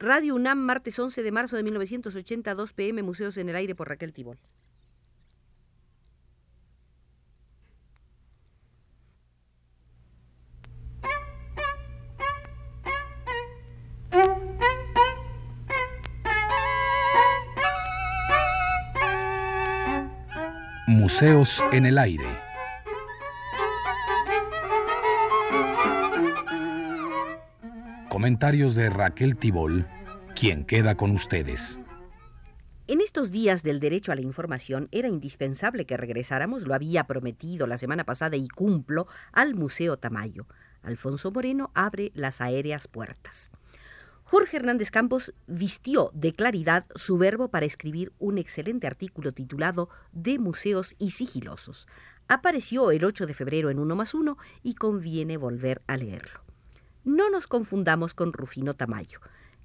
Radio UNAM, martes 11 de marzo de 1982 pm, Museos en el Aire por Raquel Tibol. Museos en el Aire. Comentarios de Raquel Tibol, quien queda con ustedes. En estos días del derecho a la información era indispensable que regresáramos, lo había prometido la semana pasada y cumplo, al Museo Tamayo. Alfonso Moreno abre las aéreas puertas. Jorge Hernández Campos vistió de claridad su verbo para escribir un excelente artículo titulado De Museos y Sigilosos. Apareció el 8 de febrero en Uno más Uno y conviene volver a leerlo. No nos confundamos con Rufino Tamayo.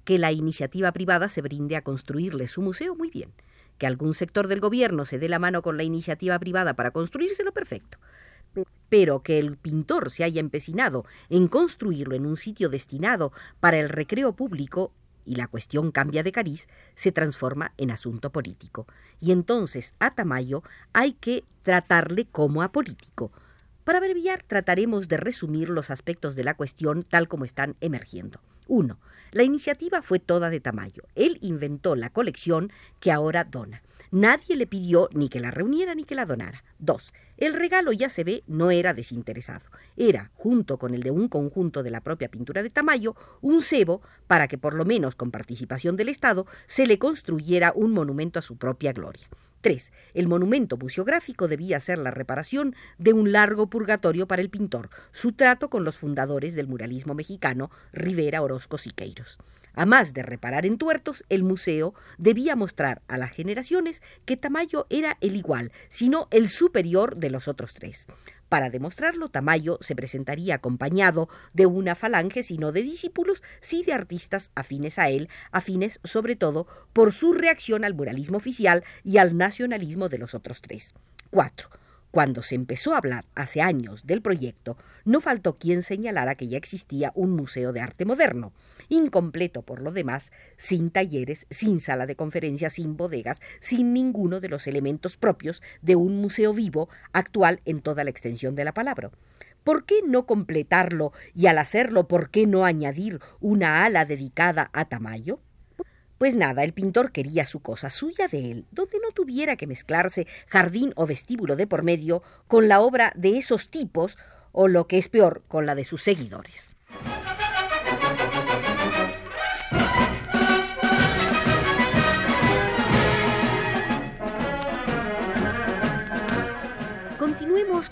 Que la iniciativa privada se brinde a construirle su museo muy bien. Que algún sector del gobierno se dé la mano con la iniciativa privada para construírselo perfecto pero que el pintor se haya empecinado en construirlo en un sitio destinado para el recreo público y la cuestión cambia de cariz, se transforma en asunto político. Y entonces a Tamayo hay que tratarle como a político. Para abreviar, trataremos de resumir los aspectos de la cuestión tal como están emergiendo. 1. La iniciativa fue toda de Tamayo. Él inventó la colección que ahora dona. Nadie le pidió ni que la reuniera ni que la donara. Dos, el regalo ya se ve no era desinteresado. Era, junto con el de un conjunto de la propia pintura de Tamayo, un cebo para que por lo menos con participación del Estado se le construyera un monumento a su propia gloria. 3. El monumento museográfico debía ser la reparación de un largo purgatorio para el pintor, su trato con los fundadores del muralismo mexicano, Rivera, Orozco, Siqueiros. A más de reparar en tuertos, el museo debía mostrar a las generaciones que Tamayo era el igual, sino el superior de los otros tres. Para demostrarlo, Tamayo se presentaría acompañado de una falange, sino de discípulos, sí de artistas afines a él, afines sobre todo por su reacción al muralismo oficial y al nacionalismo de los otros tres. 4. Cuando se empezó a hablar hace años del proyecto, no faltó quien señalara que ya existía un museo de arte moderno, incompleto por lo demás, sin talleres, sin sala de conferencias, sin bodegas, sin ninguno de los elementos propios de un museo vivo actual en toda la extensión de la palabra. ¿Por qué no completarlo y al hacerlo, por qué no añadir una ala dedicada a Tamayo? Pues nada, el pintor quería su cosa suya de él, donde no tuviera que mezclarse jardín o vestíbulo de por medio con la obra de esos tipos, o lo que es peor, con la de sus seguidores.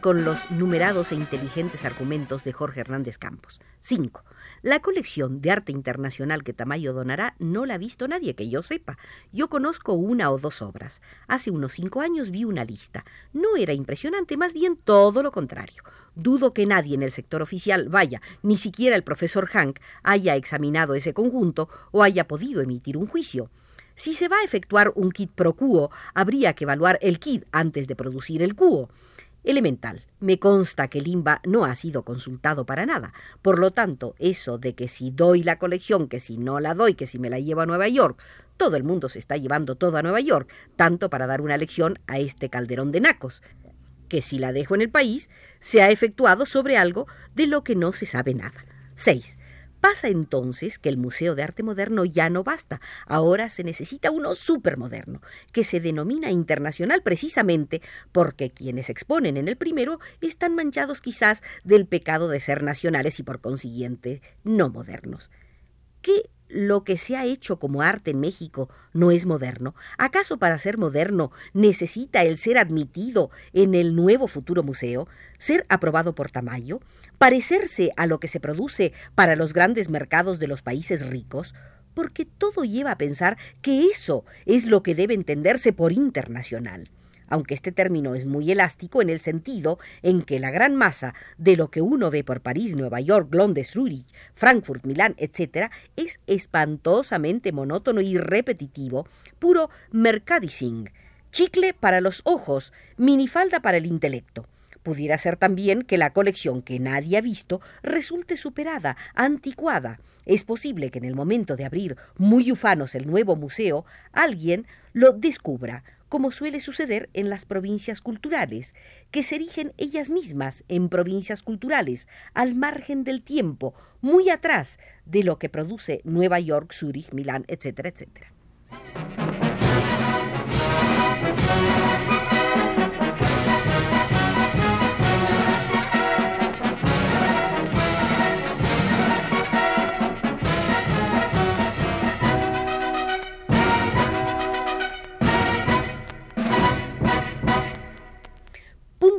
Con los numerados e inteligentes argumentos de Jorge Hernández Campos. 5. La colección de arte internacional que Tamayo donará no la ha visto nadie que yo sepa. Yo conozco una o dos obras. Hace unos cinco años vi una lista. No era impresionante, más bien todo lo contrario. Dudo que nadie en el sector oficial, vaya, ni siquiera el profesor Hank, haya examinado ese conjunto o haya podido emitir un juicio. Si se va a efectuar un kit pro quo, habría que evaluar el kit antes de producir el quo. Elemental. Me consta que Limba no ha sido consultado para nada. Por lo tanto, eso de que si doy la colección, que si no la doy, que si me la llevo a Nueva York, todo el mundo se está llevando todo a Nueva York, tanto para dar una lección a este calderón de nacos, que si la dejo en el país, se ha efectuado sobre algo de lo que no se sabe nada. 6. Pasa entonces que el Museo de Arte Moderno ya no basta, ahora se necesita uno supermoderno, que se denomina internacional precisamente porque quienes exponen en el primero están manchados quizás del pecado de ser nacionales y por consiguiente no modernos. ¿Qué lo que se ha hecho como arte en México no es moderno? ¿Acaso para ser moderno necesita el ser admitido en el nuevo futuro museo, ser aprobado por Tamayo, parecerse a lo que se produce para los grandes mercados de los países ricos? Porque todo lleva a pensar que eso es lo que debe entenderse por internacional aunque este término es muy elástico en el sentido en que la gran masa de lo que uno ve por París, Nueva York, Londres, Zurich, Frankfurt, Milán, etc., es espantosamente monótono y repetitivo, puro mercadising, chicle para los ojos, minifalda para el intelecto. Pudiera ser también que la colección que nadie ha visto resulte superada, anticuada. Es posible que en el momento de abrir muy ufanos el nuevo museo, alguien lo descubra, como suele suceder en las provincias culturales, que se erigen ellas mismas en provincias culturales, al margen del tiempo, muy atrás de lo que produce Nueva York, Zúrich, Milán, etcétera, etcétera.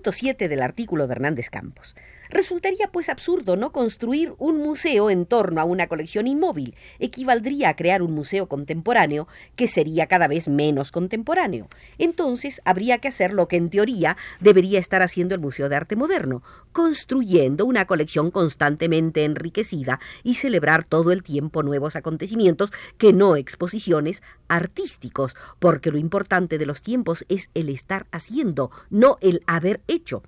Punto 7 del artículo de Hernández Campos. Resultaría pues absurdo no construir un museo en torno a una colección inmóvil. Equivaldría a crear un museo contemporáneo que sería cada vez menos contemporáneo. Entonces habría que hacer lo que en teoría debería estar haciendo el Museo de Arte Moderno, construyendo una colección constantemente enriquecida y celebrar todo el tiempo nuevos acontecimientos que no exposiciones artísticos, porque lo importante de los tiempos es el estar haciendo, no el haber hecho.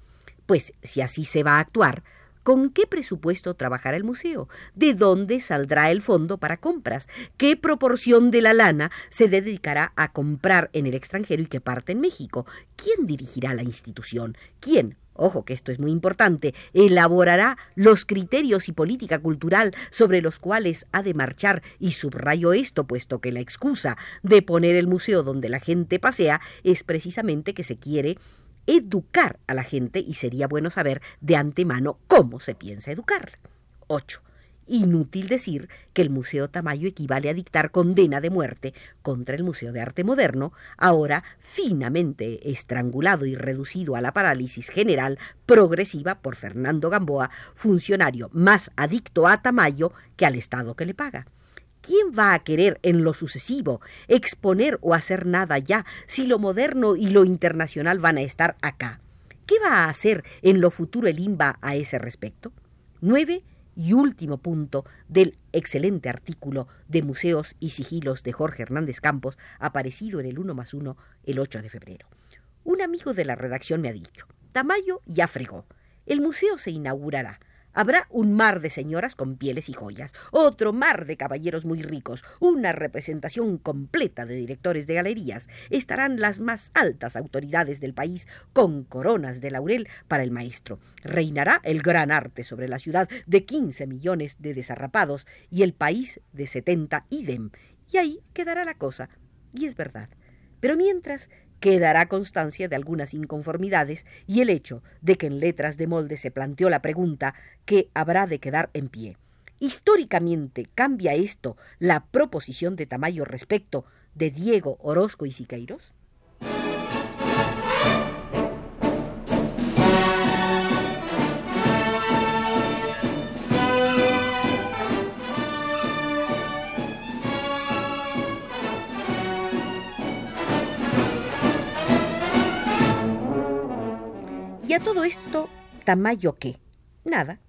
Pues si así se va a actuar, ¿Con qué presupuesto trabajará el museo? ¿De dónde saldrá el fondo para compras? ¿Qué proporción de la lana se dedicará a comprar en el extranjero y qué parte en México? ¿Quién dirigirá la institución? ¿Quién? Ojo que esto es muy importante, elaborará los criterios y política cultural sobre los cuales ha de marchar, y subrayo esto, puesto que la excusa de poner el museo donde la gente pasea es precisamente que se quiere educar a la gente y sería bueno saber de antemano cómo se piensa educar. 8. Inútil decir que el Museo Tamayo equivale a dictar condena de muerte contra el Museo de Arte Moderno, ahora finamente estrangulado y reducido a la parálisis general progresiva por Fernando Gamboa, funcionario más adicto a Tamayo que al Estado que le paga. ¿Quién va a querer en lo sucesivo exponer o hacer nada ya si lo moderno y lo internacional van a estar acá? ¿Qué va a hacer en lo futuro el INBA a ese respecto? Nueve y último punto del excelente artículo de Museos y Sigilos de Jorge Hernández Campos, aparecido en el 1 más 1 el 8 de febrero. Un amigo de la redacción me ha dicho, Tamayo ya fregó. El museo se inaugurará Habrá un mar de señoras con pieles y joyas, otro mar de caballeros muy ricos, una representación completa de directores de galerías. Estarán las más altas autoridades del país con coronas de laurel para el maestro. Reinará el gran arte sobre la ciudad de quince millones de desarrapados y el país de setenta idem. Y ahí quedará la cosa. Y es verdad. Pero mientras quedará constancia de algunas inconformidades y el hecho de que en letras de molde se planteó la pregunta que habrá de quedar en pie. Históricamente cambia esto la proposición de Tamayo respecto de Diego Orozco y Siqueiros. A todo esto, ¿Tamayo qué? Nada.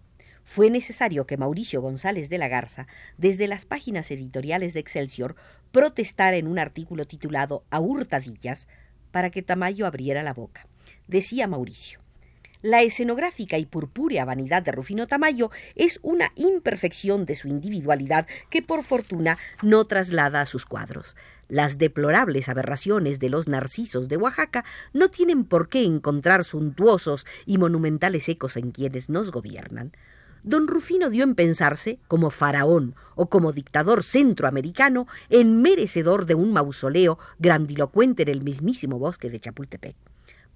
Fue necesario que Mauricio González de la Garza, desde las páginas editoriales de Excelsior, protestara en un artículo titulado A hurtadillas para que Tamayo abriera la boca. Decía Mauricio. La escenográfica y purpúrea vanidad de Rufino Tamayo es una imperfección de su individualidad que por fortuna no traslada a sus cuadros. Las deplorables aberraciones de los narcisos de Oaxaca no tienen por qué encontrar suntuosos y monumentales ecos en quienes nos gobiernan. Don Rufino dio en pensarse, como faraón o como dictador centroamericano, en merecedor de un mausoleo grandilocuente en el mismísimo bosque de Chapultepec.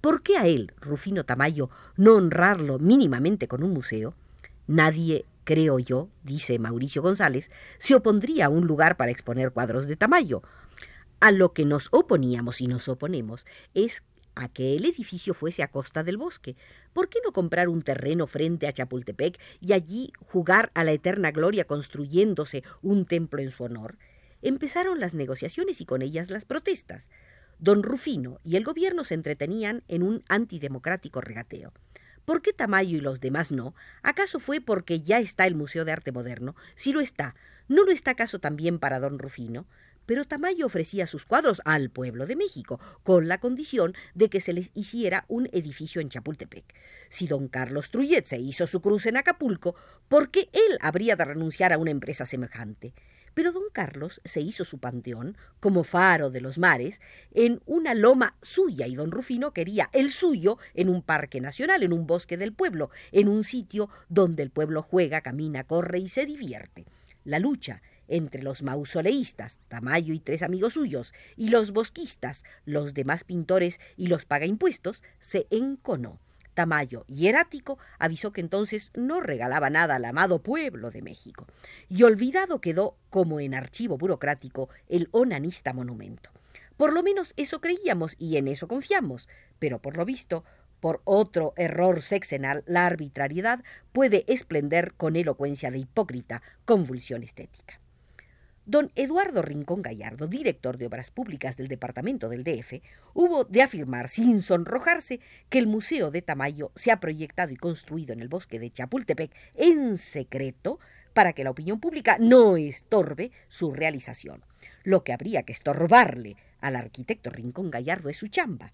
¿Por qué a él, Rufino Tamayo, no honrarlo mínimamente con un museo? Nadie, creo yo, dice Mauricio González, se opondría a un lugar para exponer cuadros de Tamayo. A lo que nos oponíamos y nos oponemos es a que el edificio fuese a costa del bosque. ¿Por qué no comprar un terreno frente a Chapultepec y allí jugar a la eterna gloria construyéndose un templo en su honor? Empezaron las negociaciones y con ellas las protestas. Don Rufino y el gobierno se entretenían en un antidemocrático regateo. ¿Por qué Tamayo y los demás no? ¿Acaso fue porque ya está el Museo de Arte Moderno? Si lo está, ¿no lo está acaso también para don Rufino? pero Tamayo ofrecía sus cuadros al pueblo de México, con la condición de que se les hiciera un edificio en Chapultepec. Si don Carlos Truyet se hizo su cruz en Acapulco, ¿por qué él habría de renunciar a una empresa semejante? Pero don Carlos se hizo su panteón, como faro de los mares, en una loma suya, y don Rufino quería el suyo en un parque nacional, en un bosque del pueblo, en un sitio donde el pueblo juega, camina, corre y se divierte. La lucha entre los mausoleístas, Tamayo y tres amigos suyos, y los bosquistas, los demás pintores y los pagaimpuestos, se enconó. Tamayo, hierático, avisó que entonces no regalaba nada al amado pueblo de México, y olvidado quedó, como en archivo burocrático, el onanista monumento. Por lo menos eso creíamos y en eso confiamos, pero por lo visto, por otro error sexenal, la arbitrariedad puede esplender con elocuencia de hipócrita convulsión estética. Don Eduardo Rincón Gallardo, director de Obras Públicas del Departamento del DF, hubo de afirmar sin sonrojarse que el Museo de Tamayo se ha proyectado y construido en el bosque de Chapultepec en secreto para que la opinión pública no estorbe su realización. Lo que habría que estorbarle al arquitecto Rincón Gallardo es su chamba.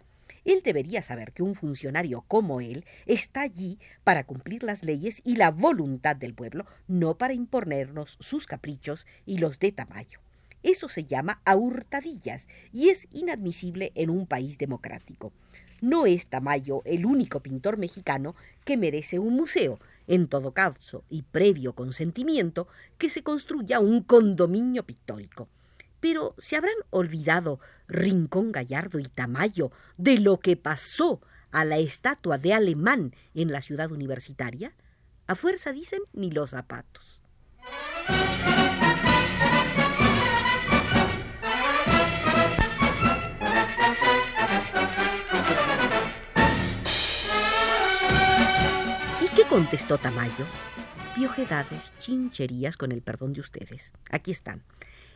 Él debería saber que un funcionario como él está allí para cumplir las leyes y la voluntad del pueblo, no para imponernos sus caprichos y los de Tamayo. Eso se llama a hurtadillas y es inadmisible en un país democrático. No es Tamayo el único pintor mexicano que merece un museo, en todo caso, y previo consentimiento, que se construya un condominio pictórico. Pero ¿se habrán olvidado Rincón Gallardo y Tamayo de lo que pasó a la estatua de Alemán en la ciudad universitaria? A fuerza dicen ni los zapatos. ¿Y qué contestó Tamayo? Piojedades, chincherías con el perdón de ustedes. Aquí están.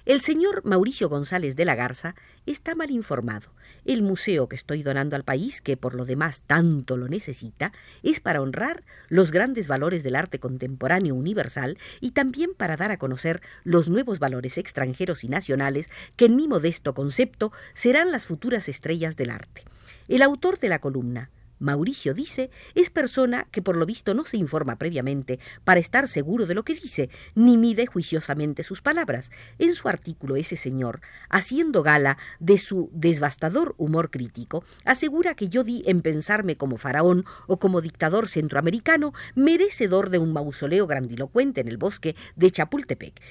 El señor Mauricio González de la Garza está mal informado. El museo que estoy donando al país, que por lo demás tanto lo necesita, es para honrar los grandes valores del arte contemporáneo universal y también para dar a conocer los nuevos valores extranjeros y nacionales que en mi modesto concepto serán las futuras estrellas del arte. El autor de la columna, Mauricio dice, es persona que por lo visto no se informa previamente para estar seguro de lo que dice, ni mide juiciosamente sus palabras. En su artículo ese señor, haciendo gala de su devastador humor crítico, asegura que yo di en pensarme como faraón o como dictador centroamericano merecedor de un mausoleo grandilocuente en el bosque de Chapultepec,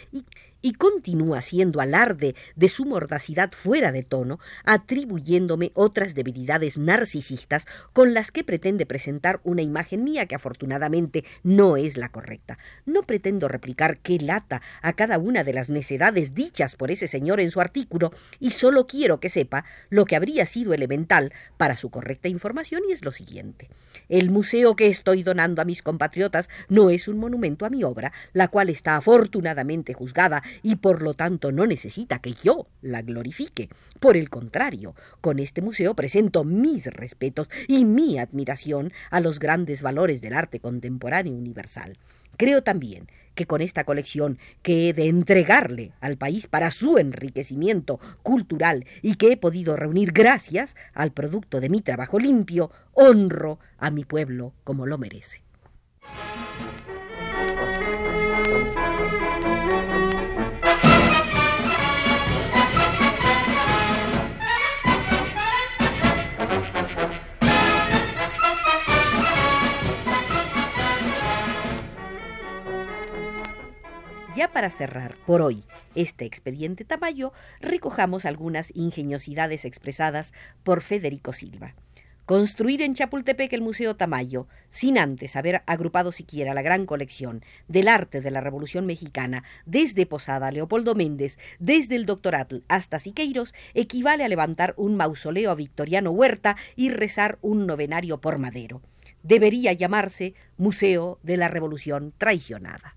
y continúa haciendo alarde de su mordacidad fuera de tono, atribuyéndome otras debilidades narcisistas con las que pretende presentar una imagen mía que afortunadamente no es la correcta. No pretendo replicar qué lata a cada una de las necedades dichas por ese señor en su artículo, y solo quiero que sepa lo que habría sido elemental para su correcta información y es lo siguiente. El museo que estoy donando a mis compatriotas no es un monumento a mi obra, la cual está afortunadamente juzgada y por lo tanto no necesita que yo la glorifique. Por el contrario, con este museo presento mis respetos y mi admiración a los grandes valores del arte contemporáneo universal. Creo también que con esta colección que he de entregarle al país para su enriquecimiento cultural y que he podido reunir gracias al producto de mi trabajo limpio, honro a mi pueblo como lo merece. Ya para cerrar por hoy este expediente Tamayo, recojamos algunas ingeniosidades expresadas por Federico Silva. Construir en Chapultepec el Museo Tamayo, sin antes haber agrupado siquiera la gran colección del arte de la Revolución Mexicana, desde Posada Leopoldo Méndez, desde el Doctoratl hasta Siqueiros, equivale a levantar un mausoleo a Victoriano Huerta y rezar un novenario por Madero. Debería llamarse Museo de la Revolución Traicionada.